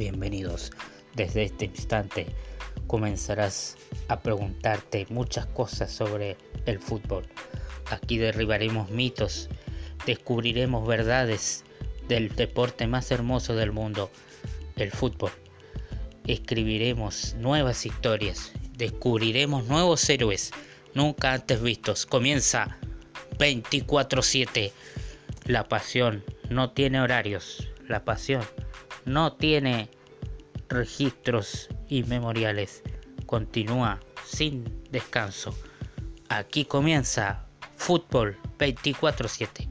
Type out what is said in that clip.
Bienvenidos. Desde este instante comenzarás a preguntarte muchas cosas sobre el fútbol. Aquí derribaremos mitos, descubriremos verdades del deporte más hermoso del mundo, el fútbol. Escribiremos nuevas historias, descubriremos nuevos héroes nunca antes vistos. Comienza 24/7. La pasión no tiene horarios. La pasión no tiene registros y memoriales. Continúa sin descanso. Aquí comienza Fútbol 24/7.